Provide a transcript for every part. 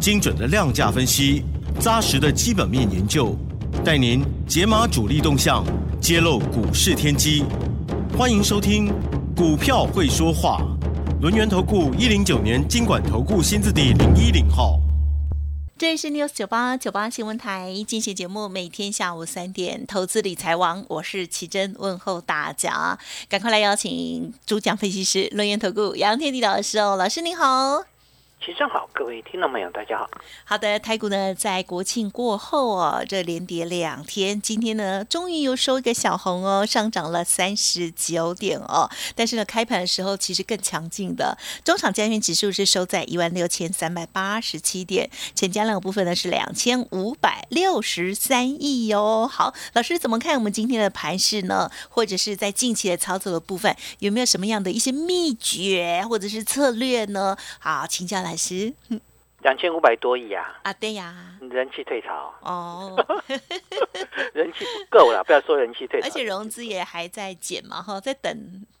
精准的量价分析，扎实的基本面研究，带您解码主力动向，揭露股市天机。欢迎收听《股票会说话》，轮源投顾一零九年经管投顾新字第零一零号。这里是 News 九八九八新闻台，进行节目，每天下午三点，投资理财王，我是奇珍，问候大家，赶快来邀请主讲分析师轮源投顾杨天地老师哦，老师您好。齐正好，各位听众朋友，大家好。好的，台股呢在国庆过后哦，这连跌两天，今天呢终于又收一个小红哦，上涨了三十九点哦。但是呢，开盘的时候其实更强劲的，中场加权指数是收在一万六千三百八十七点，成交量部分呢是两千五百六十三亿哟。好，老师怎么看我们今天的盘势呢？或者是在近期的操作的部分，有没有什么样的一些秘诀或者是策略呢？好，请教老师。两千五百多亿啊！啊，对呀，人气退潮。哦，人气不够了，不要说人气退潮，而且融资也还在减嘛，哈，在等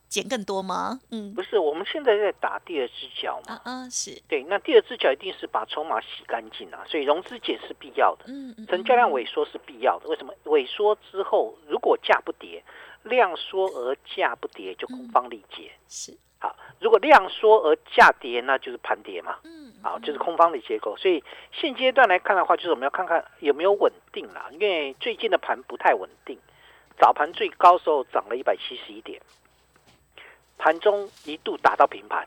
减更多吗？嗯，不是，我们现在在打第二只脚嘛，啊啊，是。对，那第二只脚一定是把筹码洗干净啊，所以融资减是必要的，嗯嗯，成交量萎缩是必要的，为什么？萎缩之后，如果价不跌，量缩而价不跌，就空方力竭，是好，如果量缩而价跌，那就是盘跌嘛，嗯。好，就是空方的结构，所以现阶段来看的话，就是我们要看看有没有稳定啦。因为最近的盘不太稳定，早盘最高时候涨了一百七十一点，盘中一度打到平盘，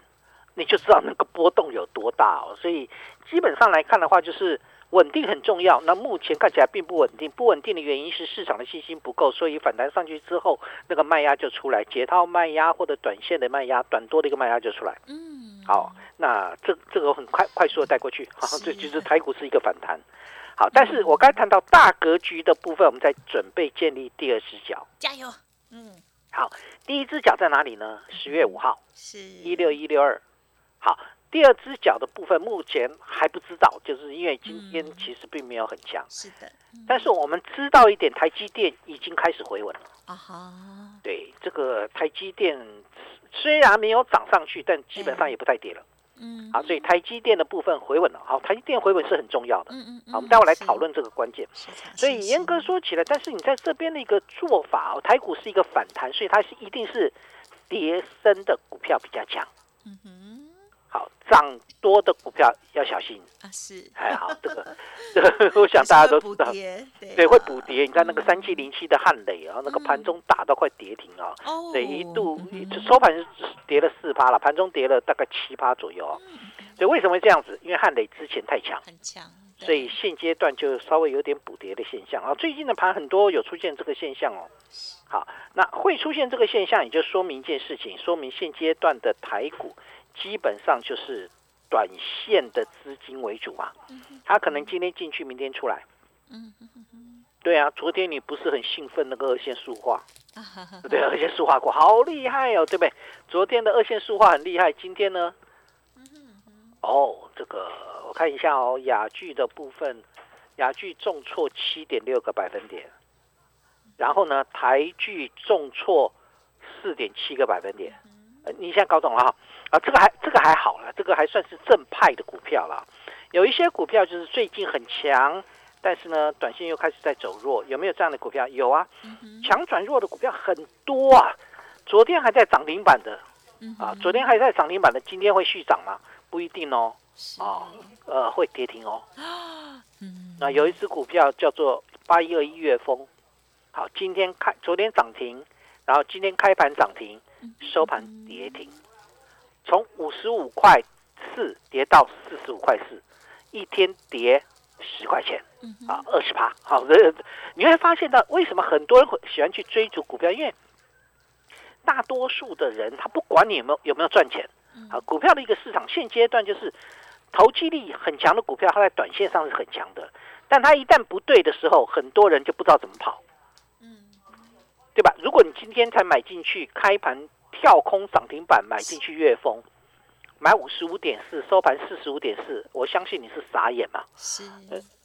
你就知道那个波动有多大哦。所以基本上来看的话，就是稳定很重要。那目前看起来并不稳定，不稳定的原因是市场的信心不够，所以反弹上去之后，那个卖压就出来，解套卖压或者短线的卖压，短多的一个卖压就出来。嗯。好，那这这个很快快速的带过去，好，这就是台股是一个反弹。好，但是我刚才谈到大格局的部分，我们在准备建立第二只脚，加油。嗯，好，第一只脚在哪里呢？十月五号，是一六一六二。好，第二只脚的部分目前还不知道，就是因为今天其实并没有很强，是的。但是我们知道一点，台积电已经开始回稳了。啊哈，对，这个台积电。虽然没有涨上去，但基本上也不太跌了。嗯，好，所以台积电的部分回稳了。好，台积电回稳是很重要的。嗯嗯好，我们待会来讨论这个关键。所以严格说起来，但是你在这边的一个做法，台股是一个反弹，所以它是一定是跌升的股票比较强。嗯哼。好，涨多的股票要小心啊！是，还好这个，这 个 我想大家都知道，对，会补跌。你看那个三七零七的汉磊啊，那个盘中打到快跌停啊，对，一度收盘是跌了四趴了，盘中跌了大概七趴左右啊。所以为什么会这样子？因为汉磊之前太强，很强，所以现阶段就稍微有点补跌的现象啊。最近的盘很多有出现这个现象哦。好，那会出现这个现象，也就说明一件事情，说明现阶段的台股。基本上就是短线的资金为主嘛，他可能今天进去，明天出来。嗯对啊，昨天你不是很兴奋那个二线塑化？对，二线塑化股好厉害哦，对不对？昨天的二线塑化很厉害，今天呢？哦，这个我看一下哦，雅聚的部分，雅聚重挫七点六个百分点，然后呢，台聚重挫四点七个百分点。你现在搞懂了哈？啊，这个还这个还好了，这个还算是正派的股票了。有一些股票就是最近很强，但是呢，短线又开始在走弱。有没有这样的股票？有啊，强转弱的股票很多啊。昨天还在涨停板的，啊，昨天还在涨停板的，今天会续涨吗？不一定哦。啊，呃，会跌停哦。嗯，那有一只股票叫做八一二一月风，好，今天开，昨天涨停，然后今天开盘涨停。收盘跌停，从五十五块四跌到四十五块四，一天跌十块钱，啊，二十趴。好，你会发现到为什么很多人会喜欢去追逐股票？因为大多数的人他不管你有没有有没有赚钱，啊，股票的一个市场现阶段就是投机力很强的股票，它在短线上是很强的。但它一旦不对的时候，很多人就不知道怎么跑，嗯，对吧？如果你今天才买进去，开盘跳空涨停板买进去月峰，买五十五点四，收盘四十五点四，我相信你是傻眼嘛？是，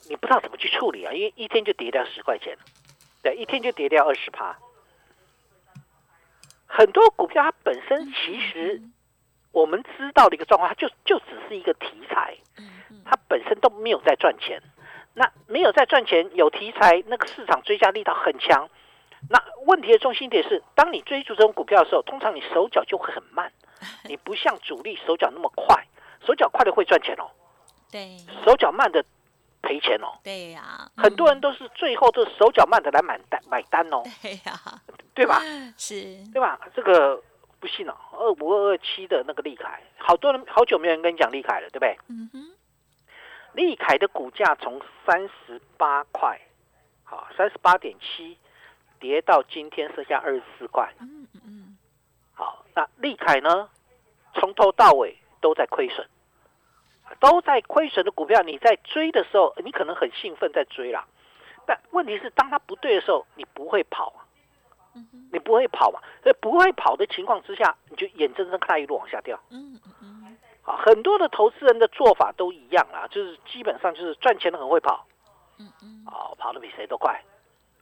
你不知道怎么去处理啊，因为一天就跌掉十块钱，对，一天就跌掉二十趴。很多股票它本身其实我们知道的一个状况，它就就只是一个题材，它本身都没有在赚钱。那没有在赚钱，有题材，那个市场追加力道很强。那问题的中心点是，当你追逐这种股票的时候，通常你手脚就会很慢，你不像主力手脚那么快，手脚快的会赚钱哦，对，手脚慢的赔钱哦。对呀，很多人都是最后都是手脚慢的来买单买单哦，对呀，对吧？是，对吧？这个不信哦，二五二二七的那个利凯，好多人好久没有人跟你讲利凯了，对不对？嗯哼，利凯的股价从三十八块，好，三十八点七，跌到今天剩下二十四块。嗯嗯嗯，好，那利凯呢，从头到尾都在亏损，都在亏损的股票，你在追的时候，你可能很兴奋在追啦，但问题是，当它不对的时候，你不会跑啊，你不会跑嘛，所以不会跑的情况之下，你就眼睁睁看它一路往下掉。嗯嗯嗯，啊，很多的投资人的做法都一样啦，就是基本上就是赚钱的很会跑，嗯嗯，啊，跑的比谁都快，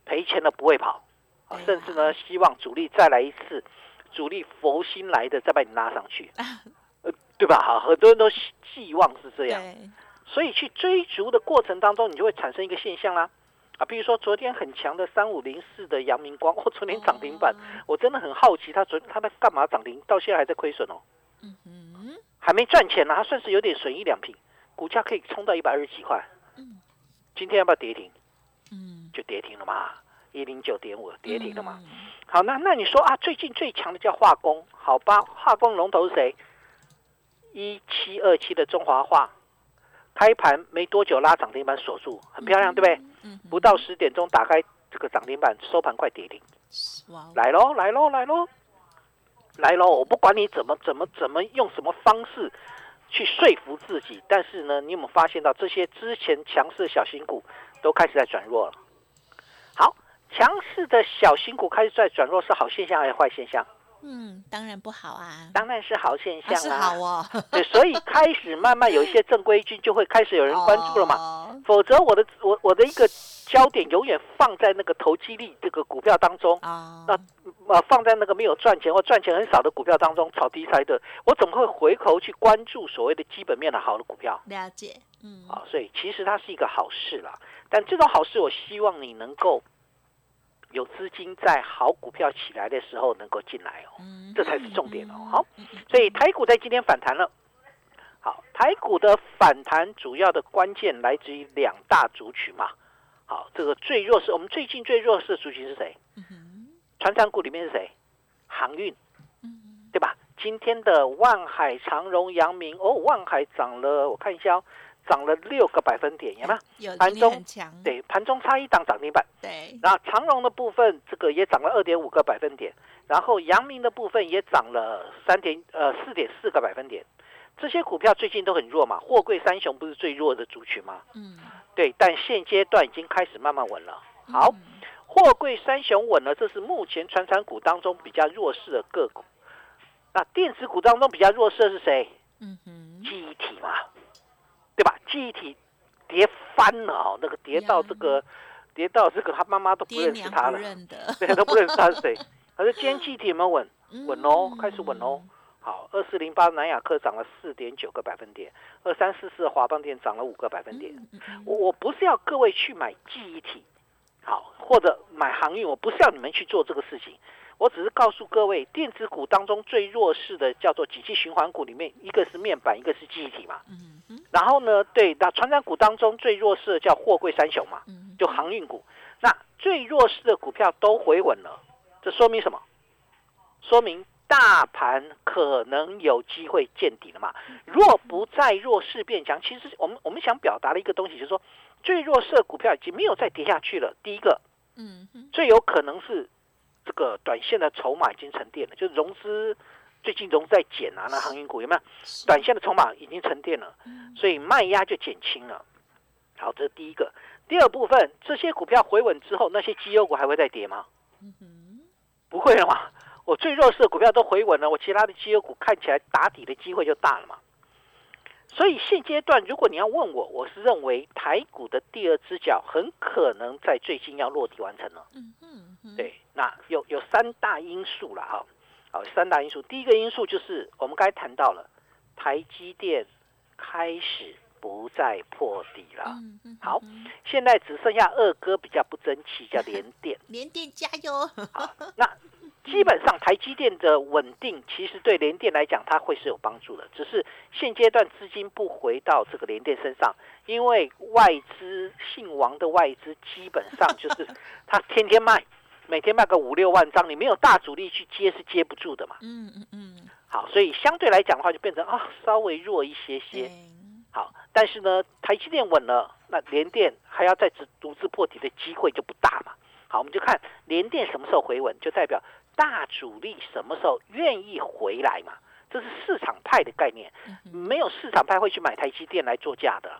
赔钱的不会跑，甚至呢，希望主力再来一次，主力佛心来的再把你拉上去，呃，对吧？好，很多人都寄望是这样，所以去追逐的过程当中，你就会产生一个现象啦。啊，比如说昨天很强的三五零四的阳明光，哦，昨天涨停板，我真的很好奇，他昨他在干嘛涨停，到现在还在亏损哦，嗯哼，还没赚钱呢，他算是有点损一两瓶，股价可以冲到一百二十几块，嗯。今天要不要跌停？嗯，就跌停了嘛，一零九点五跌停了嘛。嗯？好，那那你说啊，最近最强的叫化工，好吧？化工龙头是谁？一七二七的中华化，开盘没多久拉涨停板锁住，很漂亮，对不对？嗯，不到十点钟打开这个涨停板，收盘快跌停，来喽，来喽，来喽，来喽！我不管你怎么怎么怎么用什么方式去说服自己，但是呢，你有没有发现到这些之前强势的小型股都开始在转弱了？好，强势的小型股开始在转弱，是好现象还是坏现象？嗯，当然不好啊，当然是好现象啦、好哦，对，所以开始慢慢有一些正规军就会开始有人关注了嘛。嘛，否则我的我我的一个焦点永远放在那个投机力这个股票当中，啊，那呃放在那个没有赚钱或赚钱很少的股票当中炒题材的，我怎么会回头去关注所谓的基本面的好的股票了解，嗯，啊？所以其实它是一个好事啦。但这种好事，我希望你能够有资金在好股票起来的时候能够进来哦。嗯，这才是重点哦嗯好，所以台股在今天反弹了。好，台股的反弹主要的关键来自于两大族群嘛。好，这个最弱势，我们最近最弱势的族群是谁？船长股里面是谁？航运，嗯对吧？今天的万海、长荣、阳明，哦，万海涨了，我看一下、哦，涨了六个百分点，有没有？有盘中对，盘中差一档涨停板。对，然后长荣的部分，这个也涨了二点五个百分点，然后阳明的部分也涨了三点呃四点四个百分点。这些股票最近都很弱嘛，货柜三雄不是最弱的族群吗？嗯，对，但现阶段已经开始慢慢稳了。好，嗯货柜三雄稳了，这是目前传产股当中比较弱势的个股。那电子股当中比较弱势的是谁？嗯哼，记忆体嘛，对吧？记忆体跌翻了哦，那个跌到这个，跌到这个他妈妈都不认识他了，对，都不认识他是谁。可是今天记忆体有没有稳？稳哦，嗯开始稳哦。好，二四零八南亚科涨了四点九个百分点，二三四四华邦电涨了五个百分点。我我不是要各位去买记忆体，好，或者买航运，我不是要你们去做这个事情，我只是告诉各位，电子股当中最弱势的叫做景气循环股里面，一个是面板，一个是记忆体嘛。然后呢，对，那船长股当中最弱势的叫货柜三雄嘛，嗯就航运股。那最弱势的股票都回稳了，这说明什么？说明大盘可能有机会见底了嘛。若不再弱势变强，其实我们我们想表达的一个东西就是说，最弱势的股票已经没有再跌下去了。第一个，嗯最有可能是这个短线的筹码已经沉淀了，就融资最近融在减啊，那航运股有没有？短线的筹码已经沉淀了，嗯所以卖压就减轻了。好，这是第一个。第二部分，这些股票回稳之后，那些绩优股还会再跌吗？不会了嘛。我最弱势的股票都回稳了，我其他的绩优股看起来打底的机会就大了嘛。所以现阶段，如果你要问我，我是认为台股的第二只脚很可能在最近要落地完成了。嗯嗯对，那有有三大因素了哈。好，三大因素，第一个因素就是我们刚才谈到了台积电开始不再破底了。好，现在只剩下二哥比较不争气，叫联电。联电加油！好，那。基本上，台积电的稳定其实对联电来讲，它会是有帮助的。只是现阶段资金不回到这个联电身上，因为外资姓王的外资基本上就是他天天卖，每天卖个五六万张，你没有大主力去接是接不住的嘛。嗯嗯嗯。好，所以相对来讲的话，就变成啊稍微弱一些些。好，但是呢，台积电稳了，那联电还要再独独自破底的机会就不大嘛。好，我们就看联电什么时候回稳，就代表。大主力什么时候愿意回来嘛？这是市场派的概念，没有市场派会去买台积电来做价的，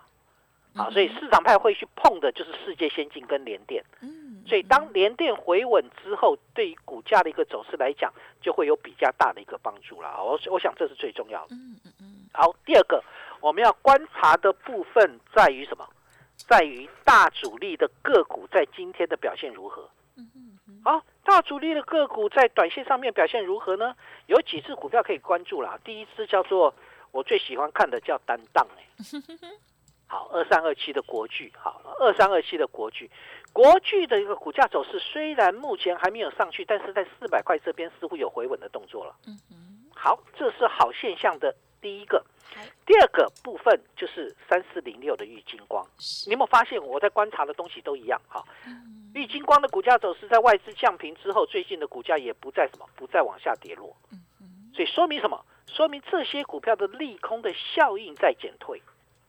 好，所以市场派会去碰的就是世界先进跟联电。嗯，所以当联电回稳之后，对于股价的一个走势来讲，就会有比较大的一个帮助了。我我想这是最重要的。嗯嗯嗯。好，第二个我们要观察的部分在于什么？在于大主力的个股在今天的表现如何？嗯嗯。好。大主力的个股在短线上面表现如何呢？有几只股票可以关注啦。第一只叫做我最喜欢看的叫担当哎，好，二三二七的国巨，好，二三二七的国巨，国巨的一个股价走势虽然目前还没有上去，但是在四百块这边似乎有回稳的动作了。嗯好，这是好现象的第一个。第二个部分就是三四零六的玉金光，你有没有发现我在观察的东西都一样？哈。玉金光的股价走势在外资降平之后，最近的股价也不再什么，不再往下跌落。所以说明什么？说明这些股票的利空的效应在减退，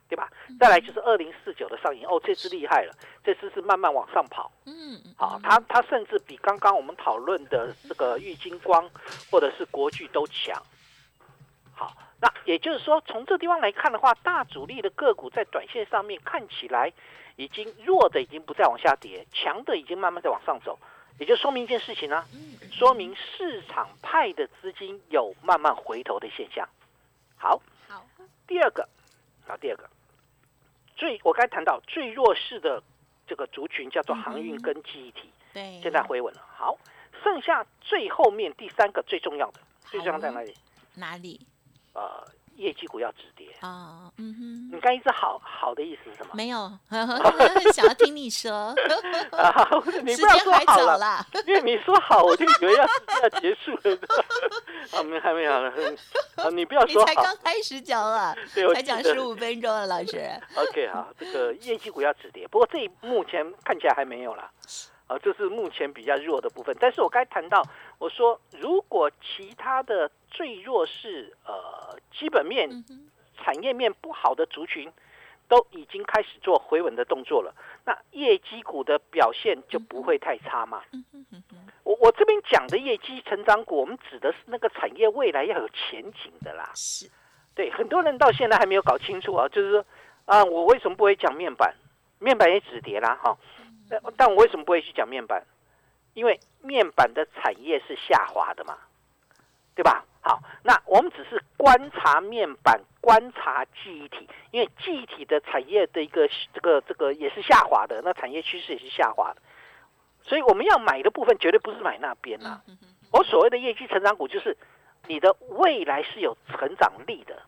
对吧？再来就是二零四九的上影，哦，这次厉害了，这次是慢慢往上跑。嗯，好，它它甚至比刚刚我们讨论的这个玉金光或者是国巨都强。好，那也就是说，从这地方来看的话，大主力的个股在短线上面看起来。已经弱的已经不再往下跌，强的已经慢慢在往上走，也就说明一件事情呢，说明市场派的资金有慢慢回头的现象。好，好，第二个，好，第二个，最我刚才谈到最弱势的这个族群叫做航运跟记忆体，对，现在回稳了。好，剩下最后面第三个最重要的，最重要在哪里？哪里？呃。业绩股要止跌啊，嗯哼，你刚一直好好的意思是什么？没有，想要听你说。啊，你不要说好了，因为你说好，我就以为要要结束了。啊，没还没有了。啊，你不要说你才刚开始讲啊，才讲十五分钟了，老师。OK，好，这个业绩股要止跌，不过这目前看起来还没有了。啊，这是目前比较弱的部分。但是我刚才谈到，我说如果其他的最弱势，呃，基本面、产业面不好的族群，都已经开始做回稳的动作了，那业绩股的表现就不会太差嘛。我我这边讲的业绩成长股，我们指的是那个产业未来要有前景的啦。是，对，很多人到现在还没有搞清楚啊，就是说啊，我为什么不会讲面板？面板也止跌啦，哈。但我为什么不会去讲面板？因为面板的产业是下滑的嘛，对吧？好，那我们只是观察面板，观察记忆体，因为记忆体的产业的一个这个这个也是下滑的，那产业趋势也是下滑的，所以我们要买的部分绝对不是买那边呐。我所谓的业绩成长股，就是你的未来是有成长力的。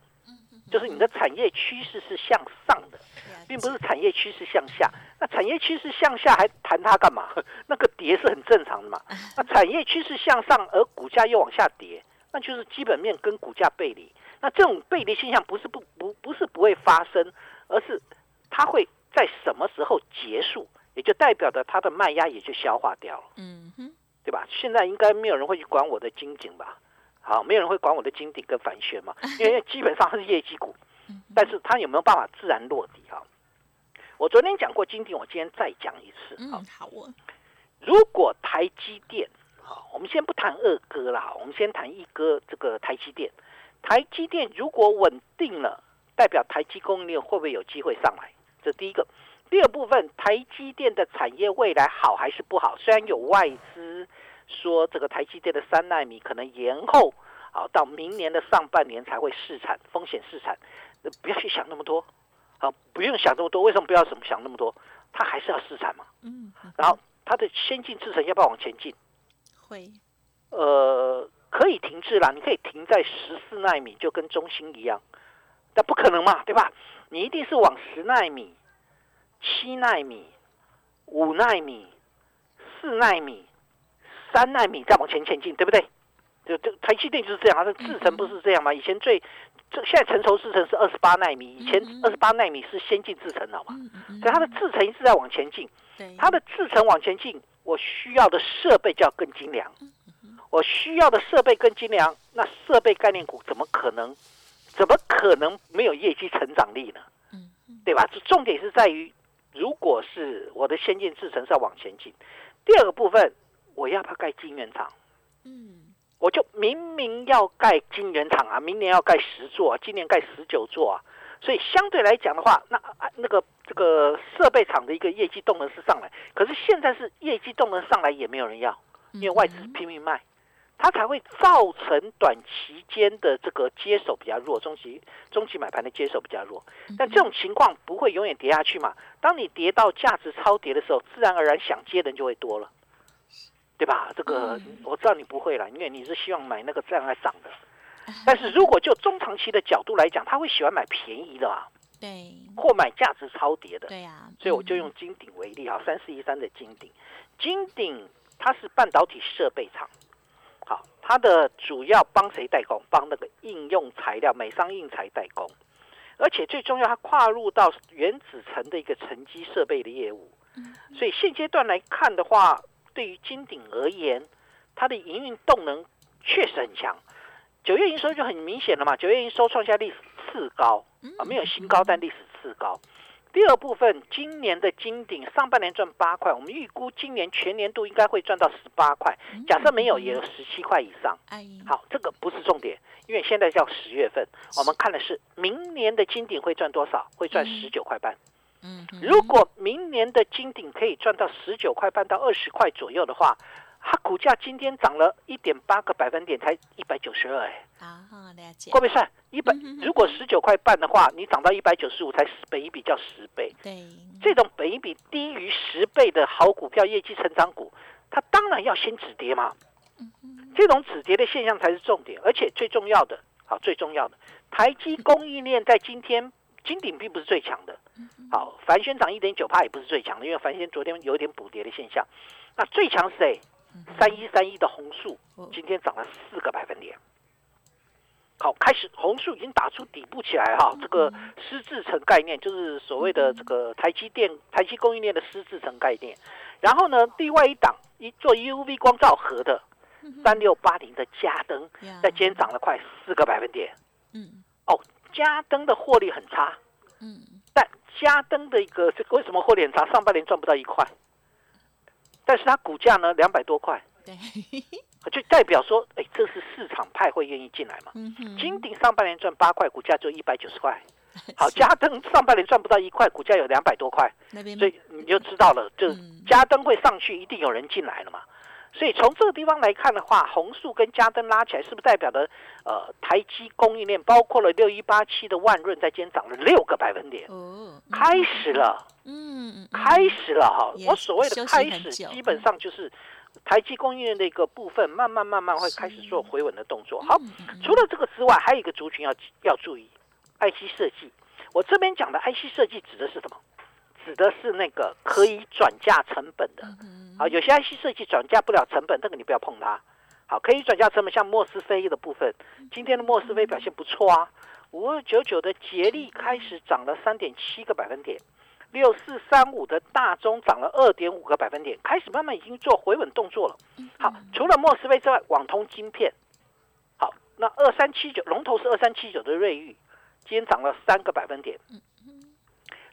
就是你的产业趋势是向上的，并不是产业趋势向下。那产业趋势向下还谈它干嘛？那个跌是很正常的嘛。那产业趋势向上，而股价又往下跌，那就是基本面跟股价背离。那这种背离现象不是不不不是不会发生，而是它会在什么时候结束，也就代表着它的卖压也就消化掉了。嗯哼，对吧？现在应该没有人会去管我的金井吧？好，没有人会管我的金鼎跟反旋嘛，因为基本上它是业绩股，但是它有没有办法自然落地哈？我昨天讲过金鼎，我今天再讲一次。嗯，好哦。如果台积电，好，我们先不谈二哥啦，我们先谈一哥这个台积电。台积电如果稳定了，代表台积供应链会不会有机会上来？这第一个。第二部分，台积电的产业未来好还是不好？虽然有外资说这个台积电的三纳米可能延后，好到明年的上半年才会试产，风险试产，不要去想那么多，好，不用想那么多。为什么不要怎么想那么多？它还是要试产嘛。嗯。然后它的先进制程要不要往前进？会。呃，可以停滞啦，你可以停在十四纳米，就跟中芯一样。但不可能嘛，对吧？你一定是往十纳米、七纳米、五纳米、四纳米、三纳米再往前前进，对不对？就就台积电就是这样，它的制程不是这样吗？以前最这现在成熟制程是二十八纳米，以前二十八纳米是先进制程，好吗？所以它的制程一直在往前进。它的制程往前进，我需要的设备就要更精良。我需要的设备更精良，那设备概念股怎么可能？怎么可能没有业绩成长力呢？嗯，对吧？重点是在于，如果是我的先进制程是要往前进，第二个部分，我要不要盖晶圆厂？嗯，我就明明要盖晶圆厂啊，明年要盖十座，啊今年盖十九座啊，所以相对来讲的话，那那个这个设备厂的一个业绩动能是上来，可是现在是业绩动能上来也没有人要，因为外资拼命卖。它才会造成短期间的这个接手比较弱，中期中期买盘的接手比较弱。但这种情况不会永远跌下去嘛？当你跌到价值超跌的时候，自然而然想接的人就会多了，对吧？这个我知道你不会了，因为你是希望买那个这样来涨的。但是如果就中长期的角度来讲，他会喜欢买便宜的啊，对，或买价值超跌的，对呀。所以我就用金鼎为例啊，三四一三的金鼎，金鼎它是半导体设备厂。好，它的主要帮谁代工？帮那个应用材料、美商印材代工，而且最重要，它跨入到原子层的一个沉积设备的业务。所以现阶段来看的话，对于金鼎而言，它的营运动能确实很强。九月营收就很明显了嘛，九月营收创下历史次高啊，没有新高，但历史次高。第二部分，今年的金鼎上半年赚八块，我们预估今年全年度应该会赚到十八块。假设没有，也有十七块以上。好，这个不是重点，因为现在叫十月份，我们看的是明年的金鼎会赚多少？会赚十九块半。嗯，如果明年的金鼎可以赚到十九块半到二十块左右的话。它股价今天涨了一点八个百分点，才一百九十二哎。啊，了解。会不会算一百？如果十九块半的话，你涨到一百九十五，才十倍一比较十倍。对。这种本一比低于十倍的好股票，业绩成长股，它当然要先止跌嘛。这种止跌的现象才是重点，而且最重要的，好，最重要的，台积供应链在今天金鼎并不是最强的。好，凡轩涨一点九帕也不是最强的，因为凡轩昨天有点补跌的现象。那最强是谁？三一三一的红树今天涨了四个百分点，好，开始红树已经打出底部起来哈，这个湿制成概念就是所谓的这个台积电、台积供应链的湿制成概念。然后呢，另外一档一做 UV 光照盒的三六八零的加登，在今天涨了快四个百分点。嗯，哦，嘉登的获利很差。嗯，但嘉登的一个为什么获利很差？上半年赚不到一块。但是它股价呢，两百多块，对，就代表说，哎，这是市场派会愿意进来嘛？金鼎上半年赚八块，股价就一百九十块。好，嘉登上半年赚不到一块，股价有两百多块，所以你就知道了，就嘉登会上去，一定有人进来了嘛。所以从这个地方来看的话，红树跟嘉登拉起来，是不是代表的呃台积供应链，包括了六一八七的万润，在今天涨了六个百分点，哦，开始了，嗯，开始了哈。我所谓的开始，基本上就是台积供应链的一个部分，慢慢慢慢会开始做回稳的动作。好，除了这个之外，还有一个族群要要注意，IC 设计。我这边讲的 IC 设计指的是什么？指的是那个可以转嫁成本的。好，有些 IC 设计转嫁不了成本，那个你不要碰它。好，可以转嫁成本，像莫斯菲的部分，今天的莫斯菲表现不错啊，五二九九的捷力开始涨了三点七个百分点，六四三五的大中涨了二点五个百分点，开始慢慢已经做回稳动作了。好，除了莫斯菲之外，网通晶片，好，那二三七九龙头是二三七九的瑞昱，今天涨了三个百分点。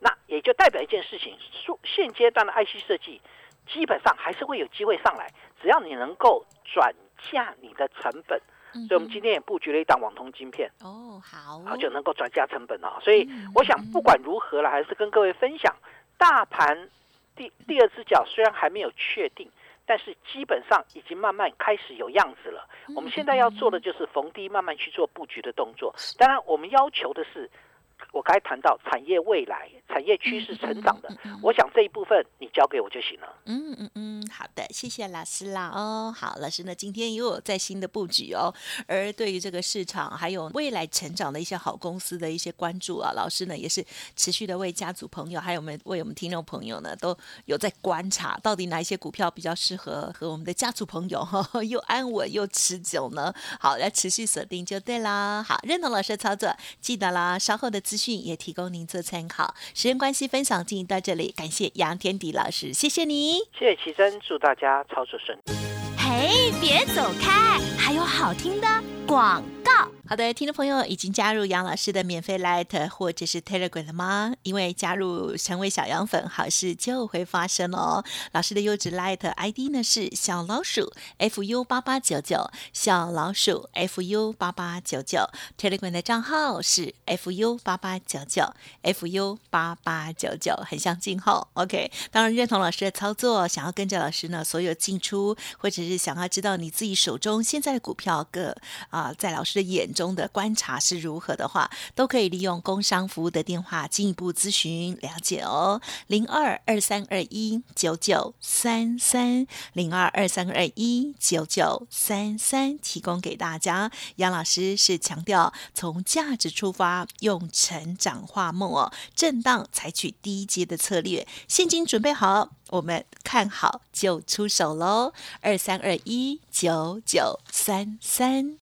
那也就代表一件事情，现阶段的 IC 设计。基本上还是会有机会上来，只要你能够转嫁你的成本，所以我们今天也布局了一档网通晶片哦，好，好就能够转嫁成本啊。所以我想不管如何了，还是跟各位分享大盘第第二只脚虽然还没有确定，但是基本上已经慢慢开始有样子了。我们现在要做的就是逢低慢慢去做布局的动作。当然，我们要求的是。我刚才谈到产业未来、产业趋势成长的，我想这一部分你交给我就行了。嗯嗯嗯，好的，谢谢老师啦。哦，好，老师呢今天又有在新的布局哦。而对于这个市场还有未来成长的一些好公司的一些关注啊，老师呢也是持续的为家族朋友，还有我们为我们听众朋友呢都有在观察，到底哪一些股票比较适合和我们的家族朋友哈，又安稳又持久呢？好，来持续锁定就对啦。好，认同老师的操作，记得啦，稍后的资讯也提供您做参考。时间关系，分享进行到这里，感谢杨天迪老师，谢谢你，谢谢奇珍，祝大家操作顺利。嘿，别走开，还有好听的广告。好的，听众朋友已经加入杨老师的免费 Light 或者是 Telegram 了吗？因为加入成为小羊粉，好事就会发生哦。老师的优质 Light ID 呢是小老鼠 fu 八八九九，小老鼠 fu 八八九九。Telegram 的账号是 fu 八八九九，fu 八八九九，很像进号。OK，当然认同老师的操作，想要跟着老师呢，所有进出，或者是想要知道你自己手中现在的股票个啊，在老师的眼。中的观察是如何的话，都可以利用工商服务的电话进一步咨询了解哦。零二二三二一九九三三零二二三二一九九三三，提供给大家。杨老师是强调从价值出发，用成长化梦哦，震荡采取低阶的策略，现金准备好，我们看好就出手喽。二三二一九九三三。